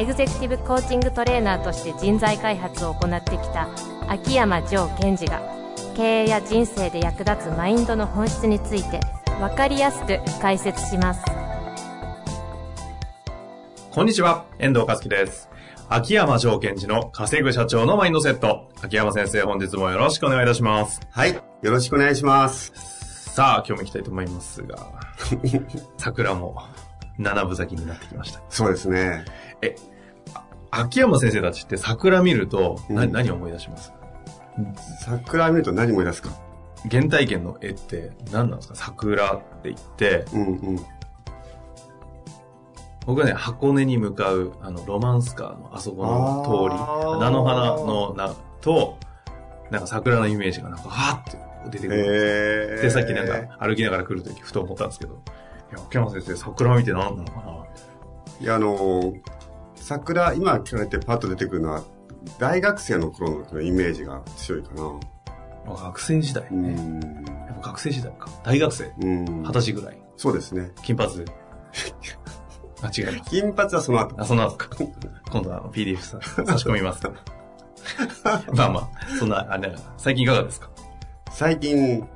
エグゼクティブコーチングトレーナーとして人材開発を行ってきた秋山城賢治が経営や人生で役立つマインドの本質について分かりやすく解説しますこんにちは、遠藤和樹です。秋山条件時の稼ぐ社長のマインドセット。秋山先生、本日もよろしくお願いいたします。はい。よろしくお願いします。さあ、今日も行きたいと思いますが、桜も七分咲きになってきました。そうですね。え、あ秋山先生たちって桜見ると、なうん。何を思い出します？桜見ると何思い出すか？原体験の絵って何なんですか？桜って言って、うんうん。僕はね、箱根に向かう、あの、ロマンスカーのあそこの通り、菜の花のな、と、なんか桜のイメージがなんか、はーって出てくる。えー。で、さっきなんか歩きながら来るときふと思ったんですけど、いや、秋山先生、桜見て何なのかな？いや、あのー桜、今聞かれてパッと出てくるのは、大学生の頃のイメージが強いかな。あ学生時代うね。ん。やっぱ学生時代か。大学生。うん。二十歳ぐらい。そうですね。金髪。あ、違います。金髪はその後。あ、そのか。今度は PDF さ 差し込みます。まあまあ、そんな、あれ、最近いかがですか？最近、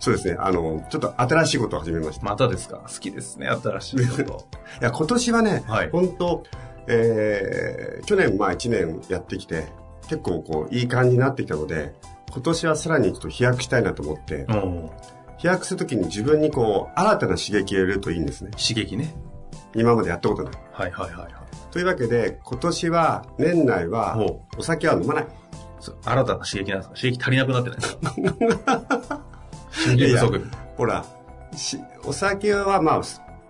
そうですね。あの、ちょっと新しいことを始めました。またですか？好きですね、新しいこと。いや、今年はね、はい本当えー、去年、まあ1年やってきて、結構こう、いい感じになってきたので、今年はさらにちょっと飛躍したいなと思って、うん。飛躍するときに自分にこう、新たな刺激を入れるといいんですね。刺激ね。今までやったことない。はいはいはいはい。というわけで、今年は、年内はほ、お酒は飲まない。新たな刺激なんですか？刺激足りなくなってないですか刺激不足。ほら、しお酒はまあ、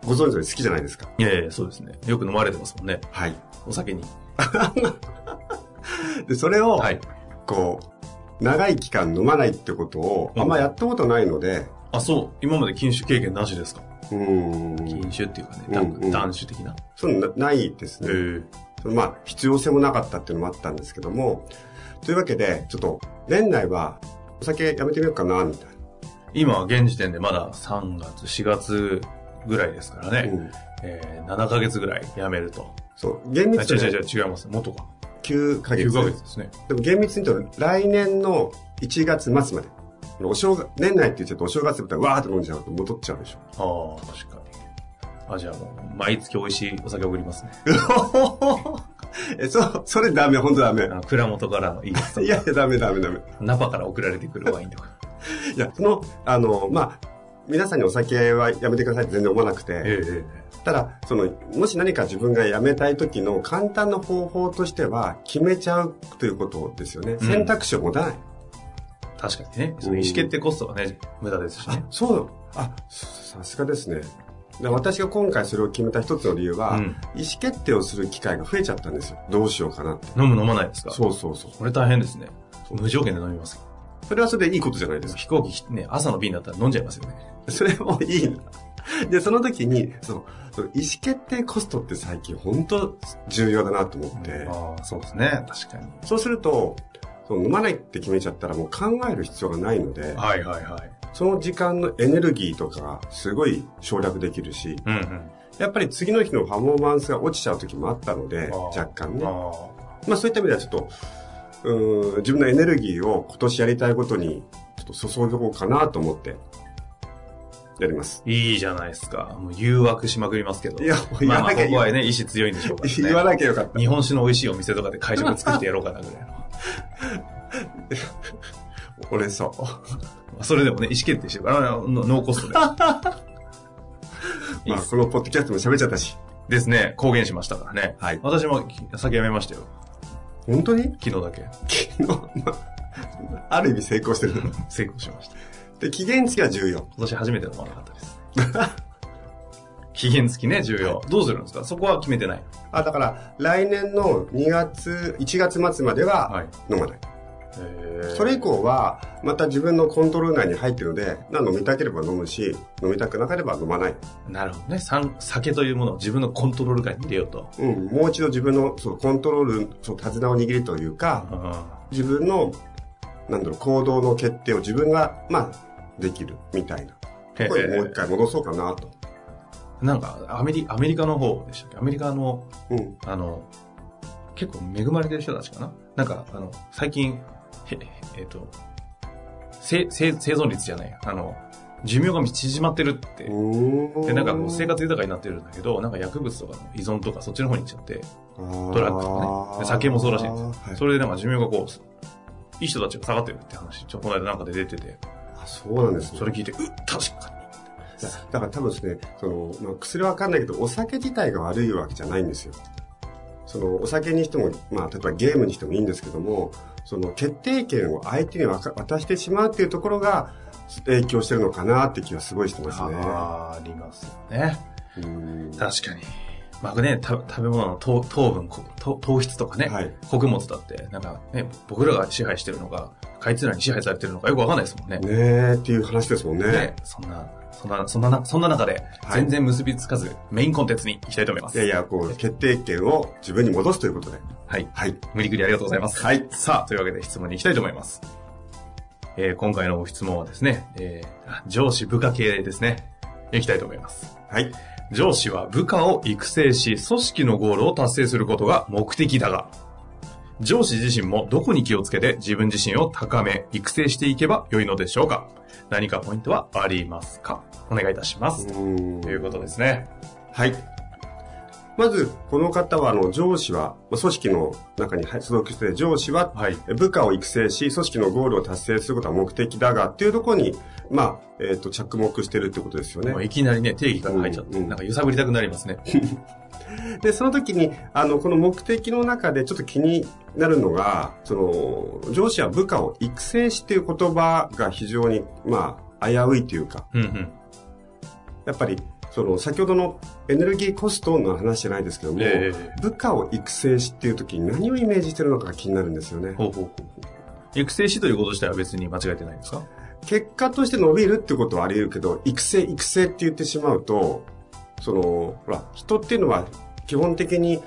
ご存知の好きじゃないですか。いやいや、そうですね。よく飲まれてますもんね。はい。お酒に。で、それを、はい。こう、長い期間飲まないってことを、あんまやったことないので、あ、そう。今まで禁酒経験なしですか？うーん。禁酒っていうかね、うんうん断酒的な？そうなないですね。えそのまあ、必要性もなかったっていうのもあったんですけども、というわけで、ちょっと、年内は、お酒やめてみようかな、みたい今、現時点でまだ3月、4月ぐらいですからな。ね。うん。えー、7ヶ月ぐらいやめると。そう、厳あ、密に違う違う違う、違います。もっとか。9ヶ月。9ヶ月ですね。でも厳密に言うと、来年の1月末まで。お正月、年内って言っちゃうとお正月だったらわーって飲んじゃうと戻っちゃうでしょ。ああ、確かに。あ、じゃあもう、毎月美味しいお酒送りますね。え、そう、それダメ、本当ダメあ。の、蔵元からのいいやつとかいやいや、ダメダメダメ。ナパから送られてくるワインとか。いや、その、あの、まあ、皆さんにお酒はやめてくださいって全然思わなくて、ええただ、その、もし何か自分がやめたい時の簡単な方法としては、決めちゃうということですよね。うん選択肢を持たない。確かにね。その意思決定コストはね、無駄ですしね。そう。あ、さすがですね。で私が今回それを決めた一つの理由は、うん意思決定をする機会が増えちゃったんですよ。どうしようかなって。飲む飲まないですか？そうそうそう。これ大変ですね。無条件で飲みますよ。それはそれでいいことじゃないですか。飛行機ね、朝の便だったら飲んじゃいますよね。それもいいんだ。で、その時に、その、その意思決定コストって最近本当重要だなと思って、ああ、そうですね。確かに。そうすると、その飲まないって決めちゃったらもう考える必要がないので、はいはいはい。その時間のエネルギーとかがすごい省略できるし、うんうん。やっぱり次の日のパフォーマンスが落ちちゃう時もあったので、若干ね。あまあそういった意味ではちょっと、うーん自分のエネルギーを今年やりたいことにちょっと注いでおこうかなと思って、やります。あ、いいじゃないですか。もう誘惑しまくりますけど。いや、言まあまあ、わなきゃここはね、意志強いんでしょうからね。言わなきゃよかった。日本酒の美味しいお店とかで会食作ってやろうかなぐらいの。俺そう。それでもね、意思決定してるから、ノーコストで。まあ、このポッドキャストも喋っちゃったし。ですね、公言しましたからね。はい私も酒やめましたよ。本当に？昨日だけ。昨日、まあ、ある意味成功してる。成功しました。で、期限付きは重要。今年初めて飲まなかったです。期限付きね、重要。どうするんですか？そこは決めてない。あ、だから、来年の2月、1月末までははい。飲まない。へそれ以降は、また自分のコントロール内に入ってるので、な飲みたければ飲むし、飲みたくなければ飲まない。なるほどね。さ酒というものを自分のコントロール下に入れようと。うん、もう一度自分のそのコントロール、その手綱を握るというか、自分の、なんだろう、行動の決定を自分が、まあ、できるみたいな。へこれもう一回戻そうかなと。なんか、アメリ、アメリカの方でしたっけ？アメリカの、うん。あの、結構恵まれてる人たちかな？なんか、あの、最近、へ、えっ、と、生、生、生存率じゃないや。あの、寿命が縮まってるって。で、なんかこう生活豊かになってるんだけど、なんか薬物とかの依存とかそっちの方に行っちゃって、トドラッグとかね。で酒もそうらしいんですよ。はい、それでなんか寿命がこう、いい人たちが下がってるって話、ちょ、この間なんかで出てて、あそうなんですね。それ聞いて、うっ、確かに。だだから多分ですね、その、まあ、薬はわかんないけど、お酒自体が悪いわけじゃないんですよ。その、お酒にしても、まあ、例えばゲームにしてもいいんですけども、その、決定権を相手に渡してしまうっていうところが、影響してるのかなって気はすごいしてますね。あーありますよね。うん確かに。まあね、た食べ物の糖糖分、こ糖糖質とかね、はい。穀物だって、なんかね、僕らが支配してるのか、あいつらに支配されてるのかよくわかんないですもんね。ねえっていう話ですもんね。ねそんな、そんな、そんなな、そんな中で、はい全然結びつかず、メインコンテンツに行きたいと思います。いやいや、こう、決定権を自分に戻すということで。はい。はい。無理くりありがとうございます。はい。さあ、というわけで質問に行きたいと思います。えー今回のご質問はですね、えーあ上司部下系ですね。行きたいと思います。はい。上司は部下を育成し、組織のゴールを達成することが目的だが、上司自身もどこに気をつけて自分自身を高め、育成していけば良いのでしょうか何かポイントはありますか？お願いいたします。うんということですね。はい。まず、この方は、あの、上司は、まあ組織の中に所属して上司は、はい。部下を育成し、組織のゴールを達成することが目的だが、っていうところに、まあ、えっ、と、着目してるってことですよね。いきなりね、定義から入っちゃって、うんうんなんか揺さぶりたくなりますね。で、その時に、あの、この目的の中でちょっと気になるのが、その、上司は部下を育成しっていう言葉が非常に、まあ、危ういというか、うんうん。やっぱり、その、先ほどのエネルギーコストの話じゃないですけども、え部下を育成しっていう時に何をイメージしてるのかが気になるんですよねえ。ほうほうほう。育成しということ自体は別に間違えてないんですか？結果として伸びるってことはあり得るけど、育成、育成って言ってしまうと、その、ほら、人っていうのは基本的に、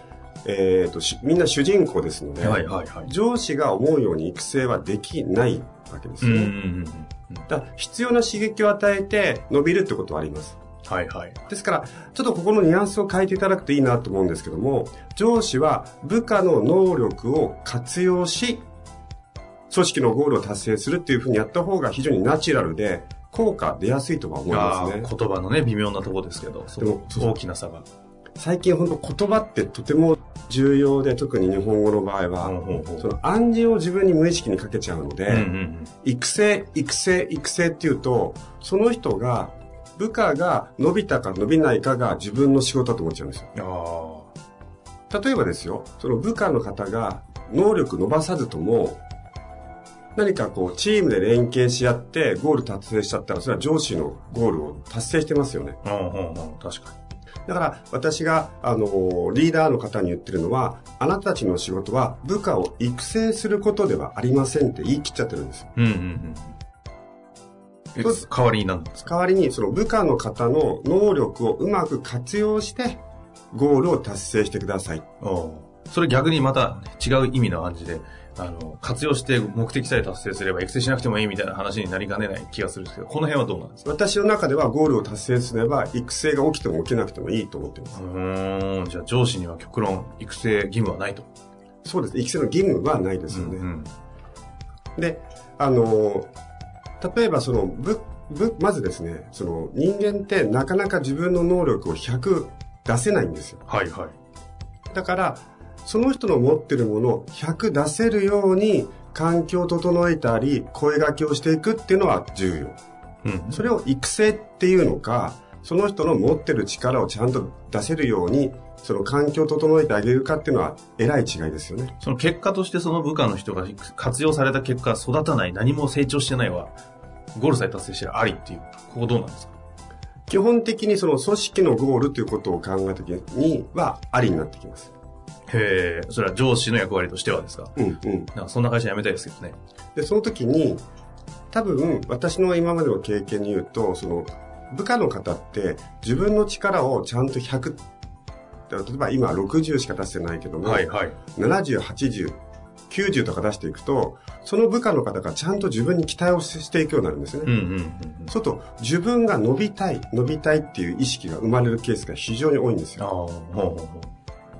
えっ、とし、みんな主人公ですので、はいはいはい。上司が思うように育成はできないわけですうんよね。うんうんうん。だから必要な刺激を与えて伸びるってことはあります。はいはい。ですから、ちょっとここのニュアンスを変えていただくといいなと思うんですけども、上司は部下の能力を活用し、組織のゴールを達成するっていうふうにやった方が非常にナチュラルで、効果出やすいとは思いますね。言葉のね、微妙なとこですけど、そでもう大きな差が。最近本当言葉ってとても重要で、特に日本語の場合は、ほうほうほうその暗示を自分に無意識にかけちゃうので、うんうん育成、育成、育成っていうと、その人が、部下が伸びたか伸びないかが自分の仕事だと思っちゃうんですよ。例えばですよ、その部下の方が能力伸ばさずとも、何かこう、チームで連携し合ってゴール達成しちゃったら、それは上司のゴールを達成してますよね。あ。うんうんうん。確かだから私が、あの、リーダーの方に言ってるのは、あなたたちの仕事は部下を育成することではありませんって言い切っちゃってるんです。うんうんうん。代わりになんですか代わりにその部下の方の能力をうまく活用して、ゴールを達成してください。それ逆にまた違う意味の感じで、あの、活用して目的さえ達成すれば育成しなくてもいいみたいな話になりかねない気がするんですけど、この辺はどうなんですか？私の中ではゴールを達成すれば、育成が起きても起きなくてもいいと思っています。うーん、じゃあ上司には極論育成義務はないと。そうです。育成の義務はないですよね。うんで、あの、例えばその、ぶ、ぶ、まずですね、その人間ってなかなか自分の能力を100出せないんですよ。はいはい。だから、その人の持ってるものを100出せるように環境を整えたり、声掛けをしていくっていうのは重要。うん。それを育成っていうのか、その人の持ってる力をちゃんと出せるように、その環境を整えてあげるかっていうのは、えらい違いですよね。その結果としてその部下の人が活用された結果育たない、何も成長してないは、ゴールさえ達成してるありっていう、ここどうなんですか？基本的にその組織のゴールということを考えた時にはありになってきます。へえ、それは上司の役割としてはですか？うんうん。なんかそんな会社辞めたいですけどね。で、その時に、多分、私の今までの経験に言うと、その、部下の方って、自分の力をちゃんと100、例えば今60しか出してないけども、はいはい。70、80、90とか出していくと、その部下の方がちゃんと自分に期待をしていくようになるんですね。うんうんうんうん。そうすると、自分が伸びたい、伸びたいっていう意識が生まれるケースが非常に多いんですよ。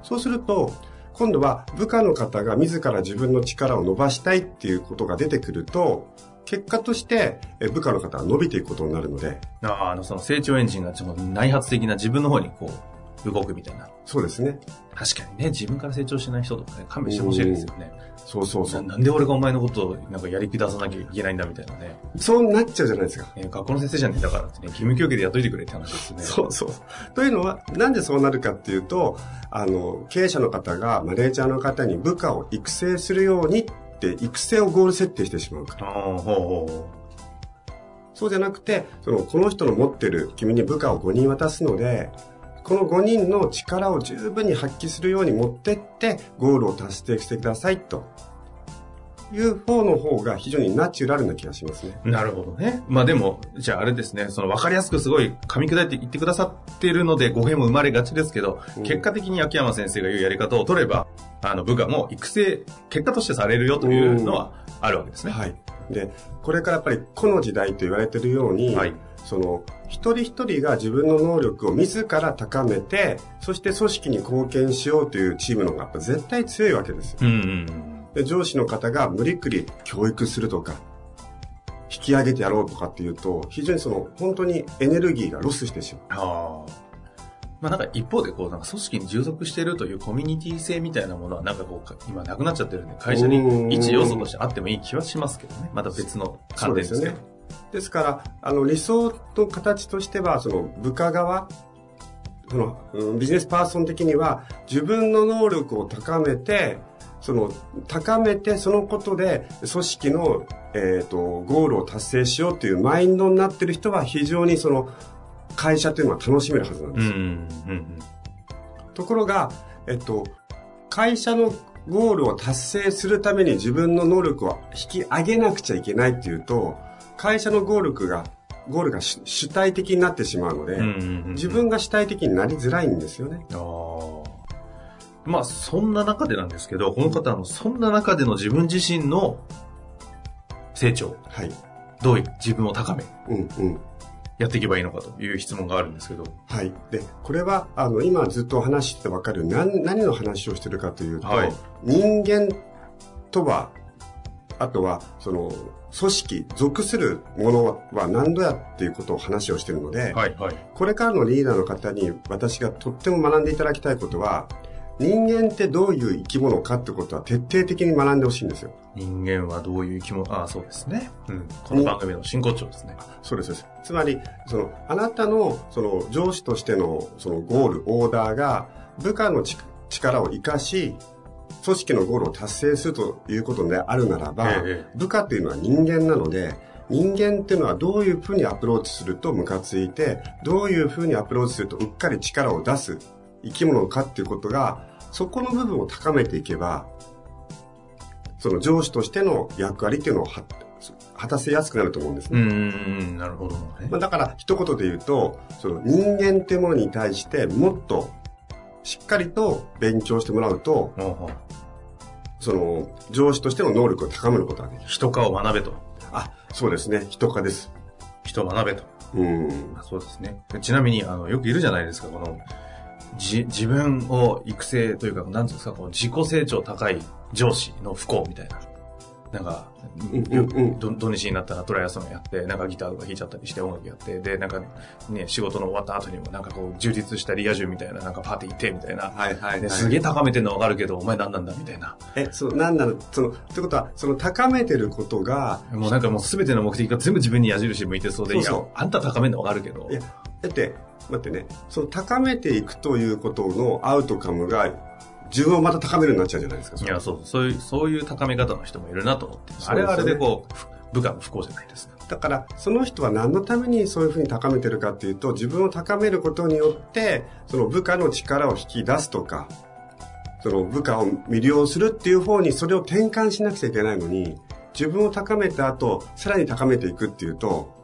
そうすると、今度は部下の方が自ら自分の力を伸ばしたいっていうことが出てくると、結果として部下の方は伸びていくことになるので、ああ、あの、その成長エンジンがちょっと内発的な自分の方にこう、動くみたいな。そうですね。確かにね、自分から成長しない人とかね、勘弁してほしいですよね。そうそうそう。ななんで俺がお前のことをなんかやり下さなきゃいけないんだみたいなね。そうなっちゃうじゃないですか。えー学校の先生じゃねえんだからってね、義務教育でやっといてくれって話ですね。そうそう。というのは、なんでそうなるかっていうと、あの、経営者の方がマネージャーの方に部下を育成するようにって、育成をゴール設定してしまうから。ああ、ほうほうほそうじゃなくて、その、この人の持ってる君に部下を5人渡すので、この5人の力を十分に発揮するように持ってって、ゴールを達成してくださいと。いう方の方が非常にナチュラルな気がしますね。う。なるほどね。まあでも、じゃああれですね、その分かりやすくすごい噛み砕いて言ってくださってるので語弊も生まれがちですけど、うん結果的に秋山先生が言うやり方を取れば、あの部下も育成、結果としてされるよというのはあるわけですね。はい。で、これからやっぱりこの時代と言われてるように、はいその、一人一人が自分の能力を自ら高めて、そして組織に貢献しようというチームの方がやっぱ絶対強いわけですよ。うんうんで上司の方が無理くり教育するとか、引き上げてやろうとかっていうと、非常にその、本当にエネルギーがロスしてしまう。まあなんか一方でこう、なんか組織に従属しているというコミュニティ性みたいなものはなんかこう、今なくなっちゃってるんで、会社に一要素としてあってもいい気はしますけどね。また別の観点ですけど。そうですですから、あの、理想の形としては、その、部下側、その、うんビジネスパーソン的には、自分の能力を高めて、その、高めて、そのことで、組織の、えっ、と、ゴールを達成しようというマインドになってる人は、非常にその、会社というのは楽しめるはずなんですよ。うんうんうんところが、えっと、会社のゴールを達成するために自分の能力を引き上げなくちゃいけないっていうと、会社のゴールが、ゴールが主主体的になってしまうので、うんうんうんうん自分が主体的になりづらいんですよね。まあ、そんな中でなんですけど、この方の、そんな中での自分自身の成長、はい。どういう自分を高め、うんうん。やっていけばいいのかという質問があるんですけど。はい。で、これは、あの、今ずっとお話ししてわかる何、何の話をしてるかというと、はい人間とは、あとは、その、組織、属するものは何度やっていうことを話をしているので、はいはい。これからのリーダーの方に私がとっても学んでいただきたいことは、人間ってどういう生き物かってことは徹底的に学んでほしいんですよ。人間はどういう生き物、ああ、そうですね。うん。この番組の真骨頂ですね。そうです。そうですつまり、その、あなたの、その、上司としての、その、ゴール、オーダーが、部下のち力を活かし、組織のゴールを達成するということであるならば、ええ部下っていうのは人間なので、人間っていうのはどういうふうにアプローチするとムカついて、どういうふうにアプローチするとうっかり力を出す生き物かっていうことが、そこの部分を高めていけば、その上司としての役割っていうのをは果たせやすくなると思うんですね。うんなるほどね。まあ、だから一言で言うと、その人間っていうものに対してもっとしっかりと勉強してもらうと、その上司としての能力を高めることができる。人化を学べと。あ、そうですね。人化です。人を学べと。うん。そうですね。ちなみに、あの、よくいるじゃないですか、この、じ、自分を育成というか、なんですか、この自己成長高い上司の不幸みたいな。なんか、うんう土日になったらトライアスロンやって、なんかギターとか弾いちゃったりして音楽やって、で、なんかね、仕事の終わった後にもなんかこう、充実したリア充みたいな、なんかパーティー行ってみたいな。はいはい、ですげえ高めてんのわかるけど、お前何なんだみたいな。え、そう、なんなの、その、ってことは、その高めてることが、もうなんかもう全ての目的が全部自分に矢印向いてそうで、そうそういや、あんた高めんのわかるけどい。や、だって、待ってね、その高めていくということのアウトカムが、自分をまた高めるようになっちゃうじゃないですか。いや、そう、そういう、そういう高め方の人もいるなと思って。ねあれはあれでこう、ふ部下の不幸じゃないですか。だからその人は何のためにそういうふうに高めてるかっていうと自分を高めることによってその部下の力を引き出すとかその部下を魅了するっていう方にそれを転換しなくちゃいけないのに自分を高めた後さらに高めていくっていうと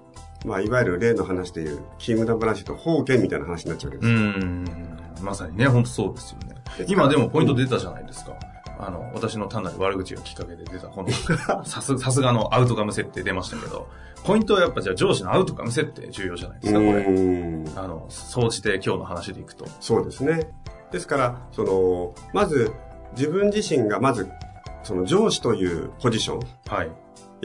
まあ、いわゆる例の話でいう、キングダム話と方言みたいな話になっちゃうわけです。うん。まさにね、本当そうですよね。今でもポイント出たじゃないですか。あの、私の単なる悪口がきっかけで出た、この、さす、さすがのアウトカム設定出ましたけど、ポイントはやっぱじゃあ上司のアウトカム設定重要じゃないですか、これ。あの、総じて今日の話でいくと。そうですね。ですから、その、まず、自分自身がまず、その上司というポジション。はい。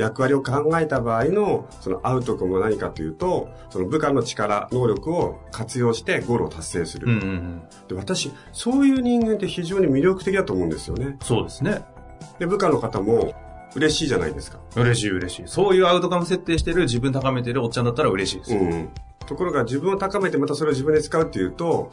役割を考えた場合の、そのアウトコムは何かというと、その部下の力、能力を活用してゴールを達成する。うんうんうん、で私、そういう人間って非常に魅力的だと思うんですよね。そうですね。で、部下の方も嬉しいじゃないですか。嬉しい嬉しい。そういうアウトカム設定してる自分高めてるおっちゃんだったら嬉しいですよ。うん。ところが自分を高めてまたそれを自分で使うっていうと、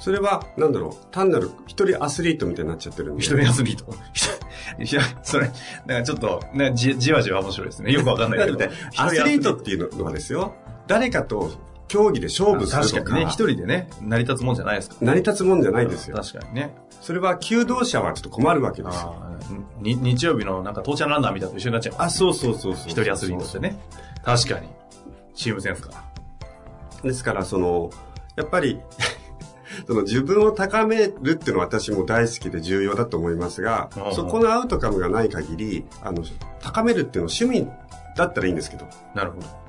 それは、なんだろう、単なる一人アスリートみたいになっちゃってるんで。一人アスリート いや、それ、なんかちょっと、ね、じじわじわ面白いですね。よくわかんないけど。アスリートっていうのはですよ、誰かと競技で勝負するとか。確かにね、一人でね、成り立つもんじゃないですか、成り立つもんじゃないですよ。確かにね。それは、求道者はちょっと困るわけですよ。に日曜日のなんか、父ちゃんランナーみたいなと一緒になっちゃう、あ、そうそうそうそう。一人アスリートってね。確かに。チームセンスか。ですから、その、やっぱり その自分を高めるっていうのは私も大好きで重要だと思いますが、そこのアウトカムがない限り、あの、高めるっていうのは趣味だったらいいんですけど。なるほど。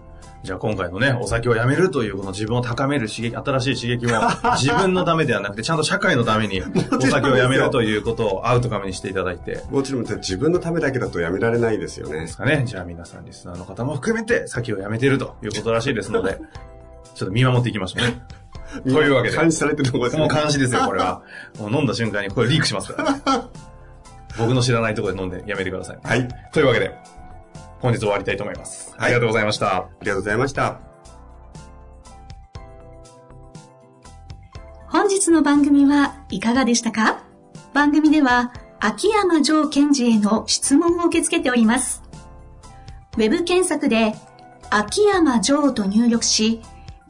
じゃあ今回のね、お酒をやめるというこの自分を高める刺激、新しい刺激も 自分のためではなくて、ちゃんと社会のためにお酒をやめるということをアウトカムにしていただいて。もちろん自分のためだけだとやめられないですよね。ですかね。じゃあ皆さんリスナーの方も含めて酒をやめているということらしいですので、ちょっと見守っていきましょうね。というわけで。監視されてるとこですね。もう監視ですよ、これは。もう飲んだ瞬間にこれリークしますから、ね。僕の知らないところで飲んでやめてください。はい。というわけで、本日終わりたいと思います。はい、ありがとうございました。ありがとうございました。本日の番組はいかがでしたか？番組では、秋山城賢治への質問を受け付けております。ウェブ検索で、秋山城と入力し、